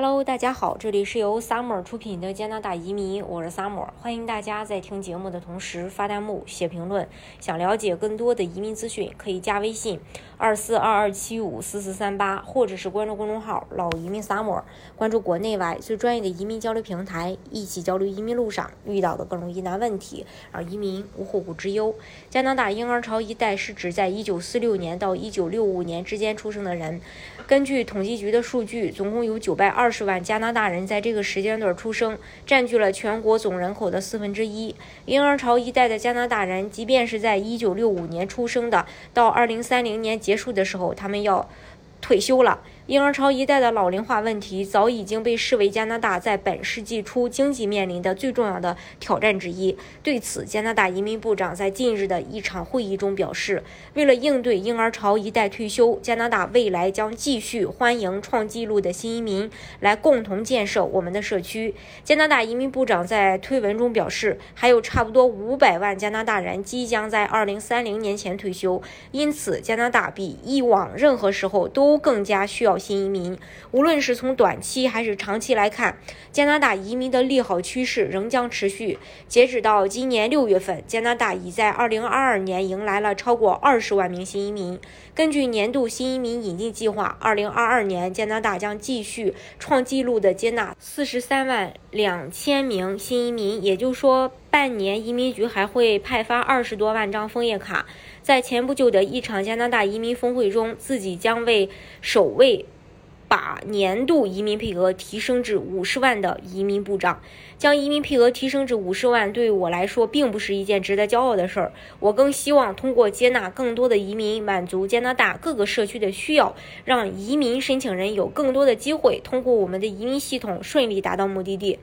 Hello，大家好，这里是由 Summer 出品的加拿大移民，我是 Summer，欢迎大家在听节目的同时发弹幕、写评论。想了解更多的移民资讯，可以加微信二四二二七五四四三八，或者是关注公众号“老移民 Summer”，关注国内外最专业的移民交流平台，一起交流移民路上遇到的各种疑难问题，让移民无后顾之忧。加拿大婴儿潮一代是指在一九四六年到一九六五年之间出生的人。根据统计局的数据，总共有九百二。二十万加拿大人在这个时间段出生，占据了全国总人口的四分之一。婴儿潮一代的加拿大人，即便是在一九六五年出生的，到二零三零年结束的时候，他们要退休了。婴儿潮一代的老龄化问题早已经被视为加拿大在本世纪初经济面临的最重要的挑战之一。对此，加拿大移民部长在近日的一场会议中表示，为了应对婴儿潮一代退休，加拿大未来将继续欢迎创纪录的新移民来共同建设我们的社区。加拿大移民部长在推文中表示，还有差不多五百万加拿大人即将在二零三零年前退休，因此加拿大比以往任何时候都更加需要。新移民，无论是从短期还是长期来看，加拿大移民的利好趋势仍将持续。截止到今年六月份，加拿大已在2022年迎来了超过20万名新移民。根据年度新移民引进计划，2022年加拿大将继续创纪录的接纳43万两千名新移民，也就是说，半年移民局还会派发二十多万张枫叶卡。在前不久的一场加拿大移民峰会中，自己将为首位。把年度移民配额提升至五十万的移民部长，将移民配额提升至五十万，对我来说并不是一件值得骄傲的事儿。我更希望通过接纳更多的移民，满足加拿大各个社区的需要，让移民申请人有更多的机会通过我们的移民系统顺利达到目的地。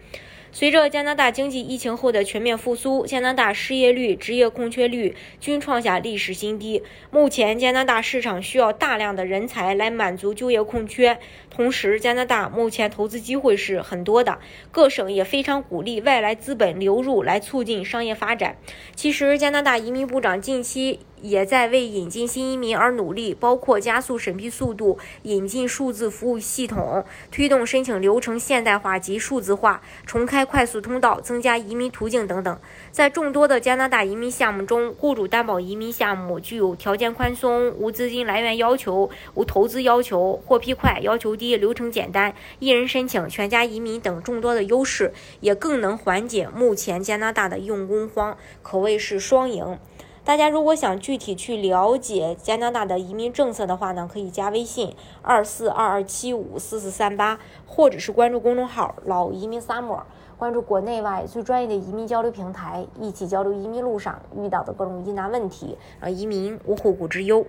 随着加拿大经济疫情后的全面复苏，加拿大失业率、职业空缺率均创下历史新低。目前，加拿大市场需要大量的人才来满足就业空缺。同时，加拿大目前投资机会是很多的，各省也非常鼓励外来资本流入来促进商业发展。其实，加拿大移民部长近期。也在为引进新移民而努力，包括加速审批速度、引进数字服务系统、推动申请流程现代化及数字化、重开快速通道、增加移民途径等等。在众多的加拿大移民项目中，雇主担保移民项目具有条件宽松、无资金来源要求、无投资要求、获批快、要求低、流程简单、一人申请、全家移民等众多的优势，也更能缓解目前加拿大的用工荒，可谓是双赢。大家如果想具体去了解加拿大的移民政策的话呢，可以加微信二四二二七五四四三八，或者是关注公众号“老移民 summer”，关注国内外最专业的移民交流平台，一起交流移民路上遇到的各种疑难问题，让移民无后顾之忧。